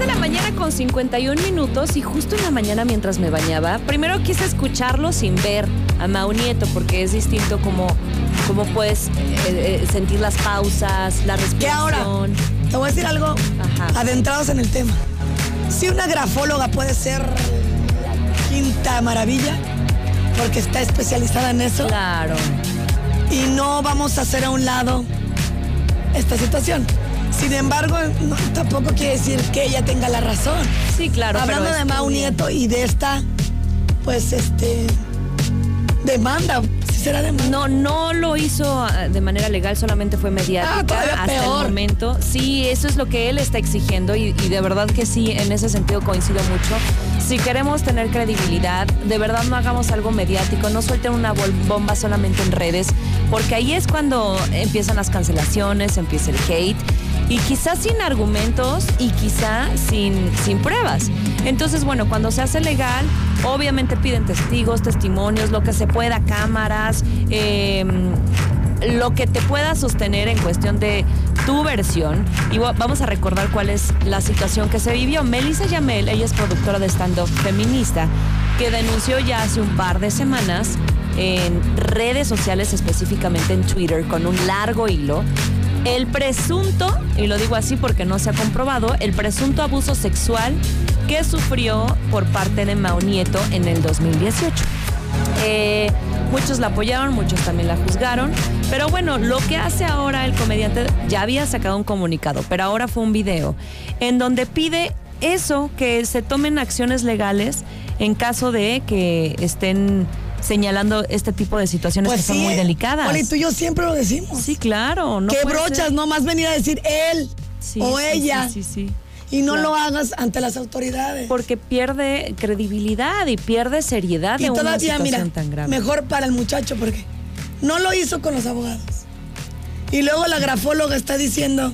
de la mañana con 51 minutos y justo en la mañana mientras me bañaba, primero quise escucharlo sin ver a Mau Nieto porque es distinto como, como puedes eh, eh, sentir las pausas, la respiración. ¿Qué ahora? Te voy a decir algo Ajá. adentrados en el tema. Si una grafóloga puede ser la quinta maravilla, porque está especializada en eso, Claro. y no vamos a hacer a un lado esta situación. Sin embargo, no, tampoco quiere decir que ella tenga la razón. Sí, claro. Hablando pero de Mau. Nieto y de esta, pues, este, demanda, será demanda. No, no lo hizo ah, de manera legal, solamente fue mediática Ah, hasta peor. el momento. Sí, eso es lo que él está exigiendo y, y de verdad que sí, en ese sentido coincido mucho. Si queremos tener credibilidad, de verdad no hagamos algo mediático, no suelten una bomba solamente en redes, porque ahí es cuando empiezan las cancelaciones, empieza el hate. Y quizás sin argumentos y quizá sin, sin pruebas. Entonces, bueno, cuando se hace legal, obviamente piden testigos, testimonios, lo que se pueda, cámaras, eh, lo que te pueda sostener en cuestión de tu versión. Y va- vamos a recordar cuál es la situación que se vivió. Melissa Yamel, ella es productora de stand-up feminista, que denunció ya hace un par de semanas en redes sociales, específicamente en Twitter, con un largo hilo, el presunto, y lo digo así porque no se ha comprobado, el presunto abuso sexual que sufrió por parte de Mao Nieto en el 2018. Eh, muchos la apoyaron, muchos también la juzgaron. Pero bueno, lo que hace ahora el comediante ya había sacado un comunicado, pero ahora fue un video en donde pide eso, que se tomen acciones legales en caso de que estén señalando este tipo de situaciones que son muy delicadas. Poli, tú y yo siempre lo decimos. Sí, claro. No que brochas, no más venir a decir él Sí, o ella. Sí, sí, sí. Y no Claro. lo hagas ante las autoridades. Porque pierde credibilidad y pierde seriedad de y una todavía, situación mira, tan grave. mejor para el muchacho porque no lo hizo con los abogados. Y luego la grafóloga está diciendo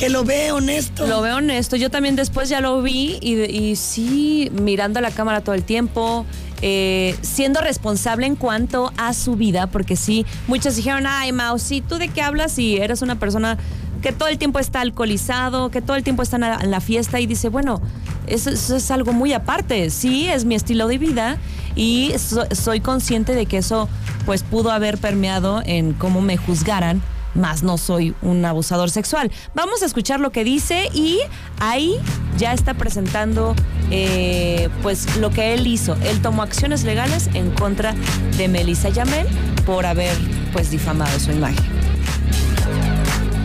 que lo ve honesto. Lo veo honesto. Yo también después ya lo vi y, y sí, mirando a la cámara todo el tiempo, eh, siendo responsable en cuanto a su vida, porque sí, muchos dijeron, ay, Mau, sí, ¿tú de qué hablas si eres una persona que todo el tiempo está alcoholizado, que todo el tiempo está en la, fiesta y dice, bueno, eso, es algo muy aparte. Sí, es mi estilo de vida y so- soy consciente de que eso pues pudo haber permeado en cómo me juzgaran más no soy un abusador sexual. Vamos a escuchar lo que dice y ahí ya está presentando eh, pues lo que él hizo. Él tomó acciones legales en contra de Melissa Yamel por haber pues difamado su imagen.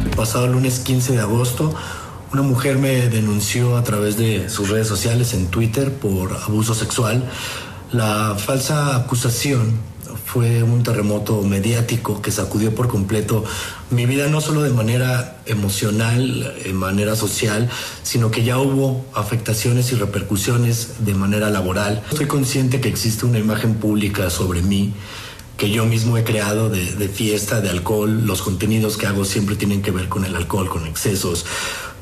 El pasado lunes 15 de agosto, una mujer me denunció a través de sus redes sociales en Twitter por abuso sexual. La falsa acusación fue un terremoto mediático que sacudió por completo mi vida, no solo de manera emocional, de manera social, sino que ya hubo afectaciones y repercusiones de manera laboral. Estoy consciente que existe una imagen pública sobre mí que yo mismo he creado de, de fiesta, de alcohol. Los contenidos que hago siempre tienen que ver con el alcohol, con excesos.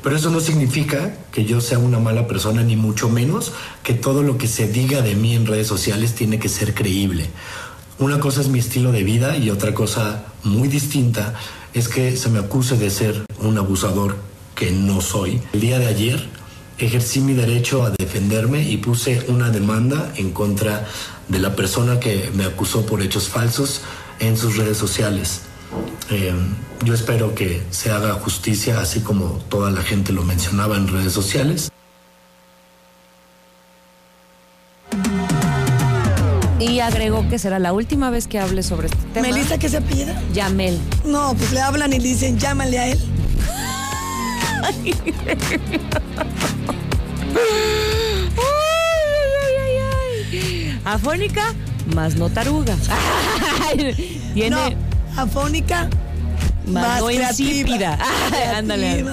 Pero eso no significa que yo sea una mala persona, ni mucho menos que todo lo que se diga de mí en redes sociales tiene que ser creíble. Una cosa es mi estilo de vida y otra cosa muy distinta es que se me acuse de ser un abusador que no soy. El día de ayer ejercí mi derecho a defenderme y puse una demanda en contra de la persona que me acusó por hechos falsos en sus redes sociales. Eh, yo espero que se haga justicia así como toda la gente lo mencionaba en redes sociales. Y agregó que será la última vez que hable sobre este tema. Melissa, ¿qué se apellida? Yamel. No, pues le hablan y le dicen, llámale a él. Ay, ay, ay, ay. Afónica, más no taruga. Tiene No, afónica, más, más no creativa. insípida. Ándale.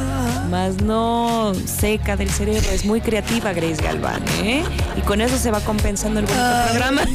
Más no seca del cerebro. Es muy creativa Grace Galván, ¿eh? Y con eso se va compensando el bonito Ay, programa.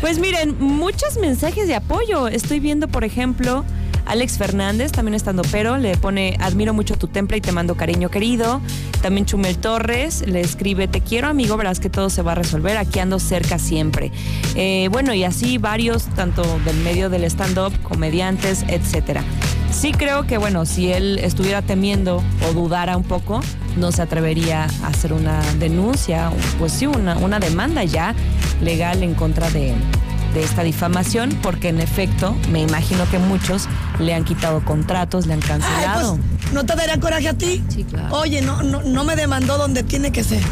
Pues miren, muchos mensajes de apoyo. Estoy viendo, por ejemplo, Alex Fernández, también estando pero, le pone, admiro mucho tu temple y te mando cariño querido. También Chumel Torres le escribe, te quiero amigo, verás que todo se va a resolver, aquí ando cerca siempre. Eh, bueno, y así varios, tanto del medio del stand-up, comediantes, etcétera. Sí creo que, bueno, si él estuviera temiendo o dudara un poco, no se atrevería a hacer una denuncia, pues sí, una, una demanda ya legal en contra de, de esta difamación, porque en efecto, me imagino que muchos le han quitado contratos, le han Ay, cancelado. pues, ¿no te daría coraje a ti? Sí, claro. Oye, no, no, no me demandó donde tiene que ser.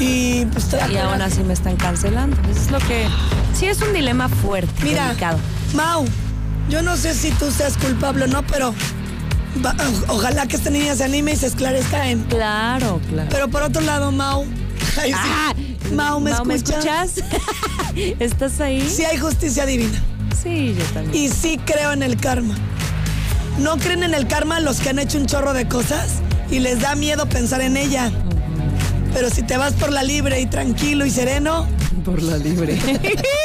Y pues te da y aún así me están cancelando. Eso es lo que. Sí, es un dilema fuerte, Mira, delicado. Mau, yo no sé si tú seas culpable o no, pero ojalá que esta niña se anime y se esclarezca en. Claro, claro. Pero por otro lado, Mau. ay, sí. Ah, Mau, ¿me Mau, escuchas? ¿Estás ahí? Sí hay justicia divina. Sí, yo también. Y sí creo en el karma. ¿No creen en el karma los que han hecho un chorro de cosas y les da miedo pensar en ella? Pero si te vas por la libre y tranquilo y sereno, Por la libre.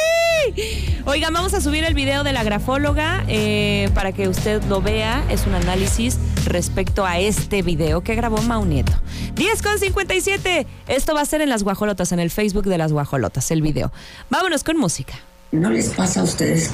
Oigan, vamos a subir el video de la grafóloga eh, para que usted lo vea. Es un análisis respecto a este video que grabó Mau Nieto. 10 con 57. Esto va a ser en las guajolotas, en el Facebook de las guajolotas, el video. Vámonos con música. ¿No les pasa a ustedes